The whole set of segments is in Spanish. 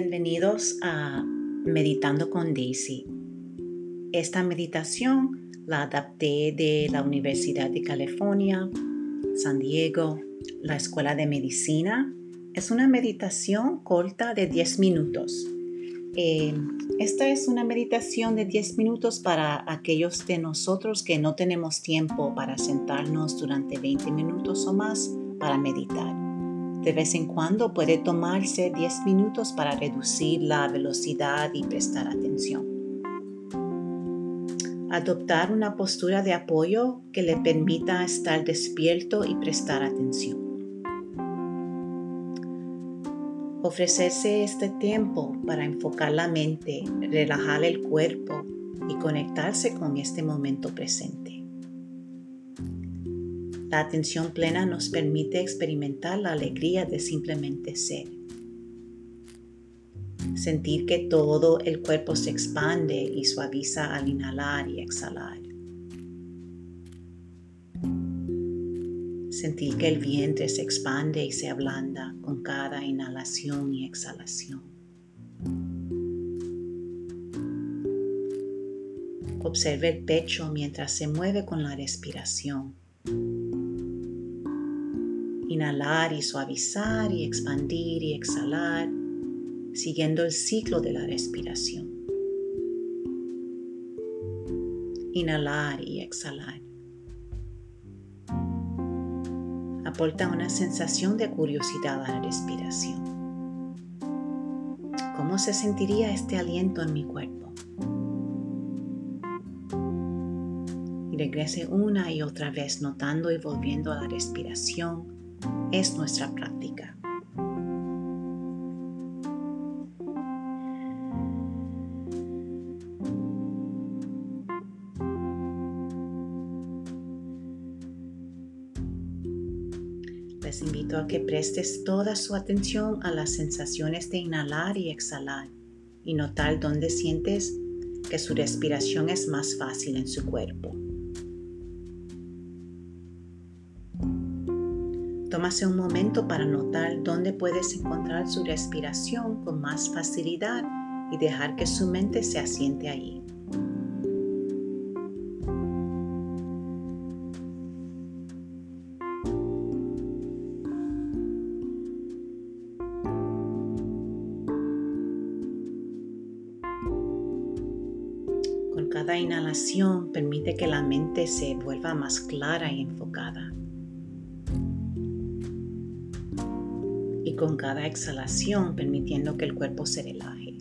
bienvenidos a Meditando con Daisy. Esta meditación la adapté de la Universidad de California, San Diego, la Escuela de Medicina. Es una meditación corta de 10 minutos. Eh, esta es una meditación de 10 minutos para aquellos de nosotros que no tenemos tiempo para sentarnos durante 20 minutos o más para meditar. De vez en cuando puede tomarse 10 minutos para reducir la velocidad y prestar atención. Adoptar una postura de apoyo que le permita estar despierto y prestar atención. Ofrecerse este tiempo para enfocar la mente, relajar el cuerpo y conectarse con este momento presente. La atención plena nos permite experimentar la alegría de simplemente ser. Sentir que todo el cuerpo se expande y suaviza al inhalar y exhalar. Sentir que el vientre se expande y se ablanda con cada inhalación y exhalación. Observe el pecho mientras se mueve con la respiración Inhalar y suavizar y expandir y exhalar, siguiendo el ciclo de la respiración. Inhalar y exhalar. Aporta una sensación de curiosidad a la respiración. ¿Cómo se sentiría este aliento en mi cuerpo? Regrese una y otra vez notando y volviendo a la respiración es nuestra práctica. Les invito a que prestes toda su atención a las sensaciones de inhalar y exhalar y notar dónde sientes que su respiración es más fácil en su cuerpo. Tómase un momento para notar dónde puedes encontrar su respiración con más facilidad y dejar que su mente se asiente ahí. Con cada inhalación permite que la mente se vuelva más clara y enfocada. Con cada exhalación permitiendo que el cuerpo se relaje.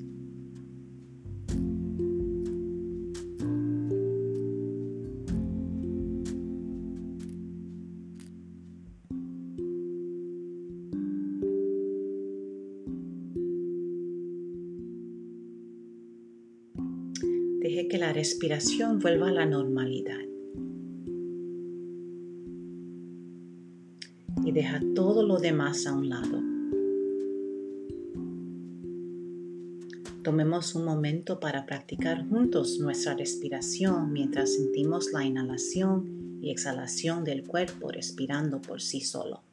Deje que la respiración vuelva a la normalidad. Y deja todo lo demás a un lado. Tomemos un momento para practicar juntos nuestra respiración mientras sentimos la inhalación y exhalación del cuerpo respirando por sí solo.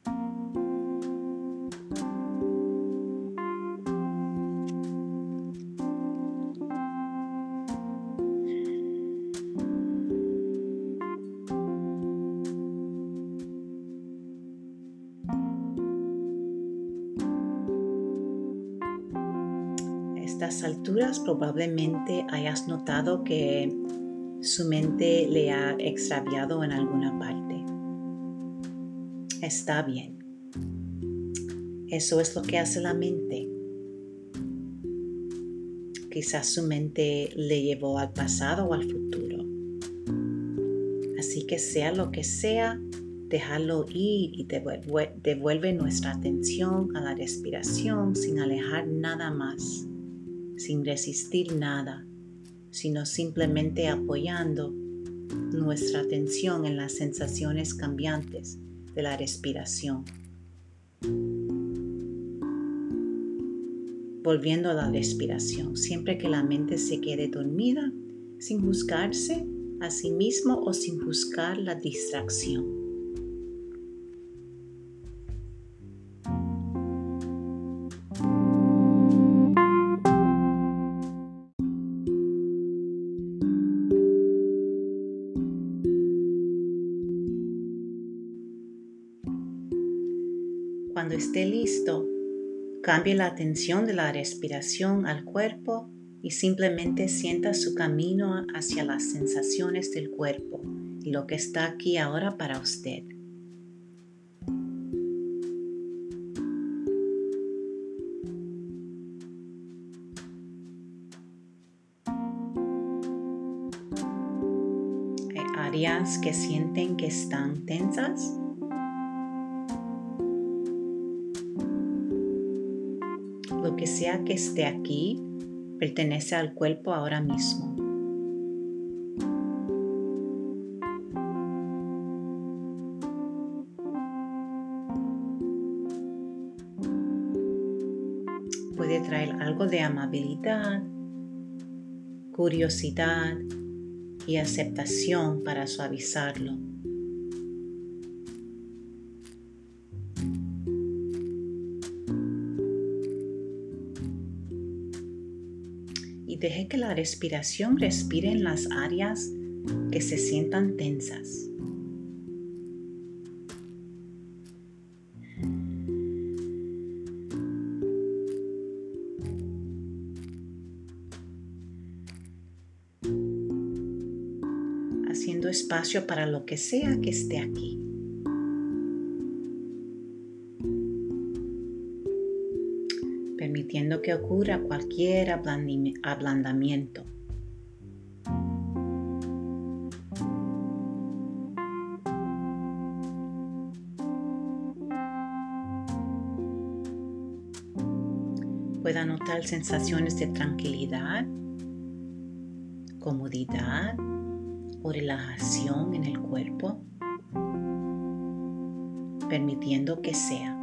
Alturas probablemente hayas notado que su mente le ha extraviado en alguna parte. Está bien. Eso es lo que hace la mente. Quizás su mente le llevó al pasado o al futuro. Así que sea lo que sea, déjalo ir y devuelve nuestra atención a la respiración sin alejar nada más sin resistir nada, sino simplemente apoyando nuestra atención en las sensaciones cambiantes de la respiración. Volviendo a la respiración, siempre que la mente se quede dormida, sin juzgarse a sí mismo o sin juzgar la distracción. Cuando esté listo, cambie la atención de la respiración al cuerpo y simplemente sienta su camino hacia las sensaciones del cuerpo y lo que está aquí ahora para usted. Hay áreas que sienten que están tensas. Que sea que esté aquí pertenece al cuerpo ahora mismo. Puede traer algo de amabilidad, curiosidad y aceptación para suavizarlo. Deje que la respiración respire en las áreas que se sientan tensas. Haciendo espacio para lo que sea que esté aquí. Permitiendo que ocurra cualquier ablandamiento. Pueda notar sensaciones de tranquilidad, comodidad o relajación en el cuerpo, permitiendo que sea.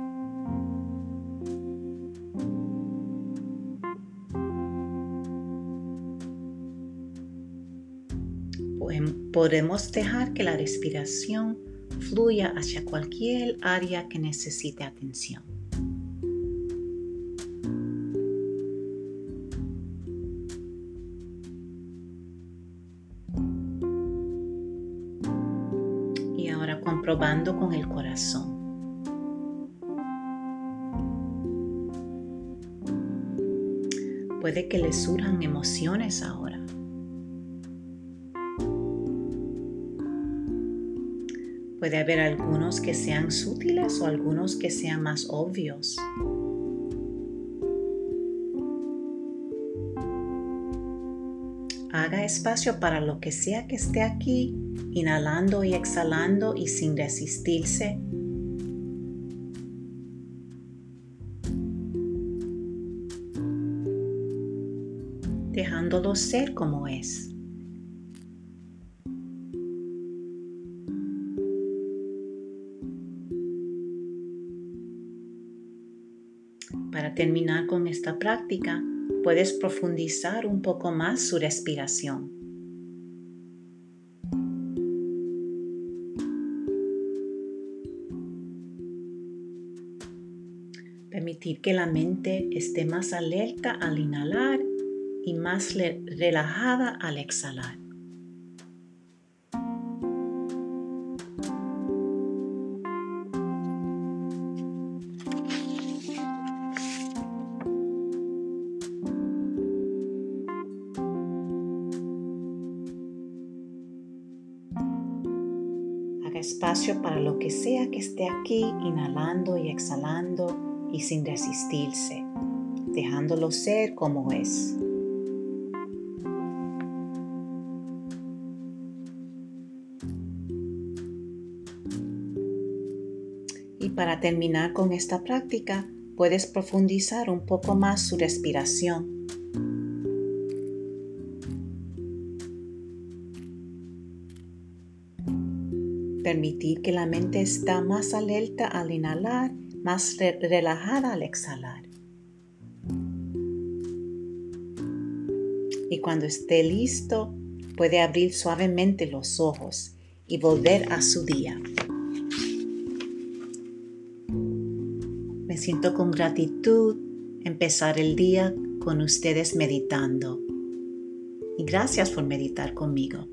Podemos dejar que la respiración fluya hacia cualquier área que necesite atención. Y ahora comprobando con el corazón. Puede que le surjan emociones ahora. Puede haber algunos que sean sutiles o algunos que sean más obvios. Haga espacio para lo que sea que esté aquí, inhalando y exhalando y sin resistirse. Dejándolo ser como es. Terminar con esta práctica, puedes profundizar un poco más su respiración. Permitir que la mente esté más alerta al inhalar y más relajada al exhalar. Espacio para lo que sea que esté aquí, inhalando y exhalando y sin resistirse, dejándolo ser como es. Y para terminar con esta práctica, puedes profundizar un poco más su respiración Permitir que la mente está más alerta al inhalar, más relajada al exhalar. Y cuando esté listo, puede abrir suavemente los ojos y volver a su día. Me siento con gratitud empezar el día con ustedes meditando. Y gracias por meditar conmigo.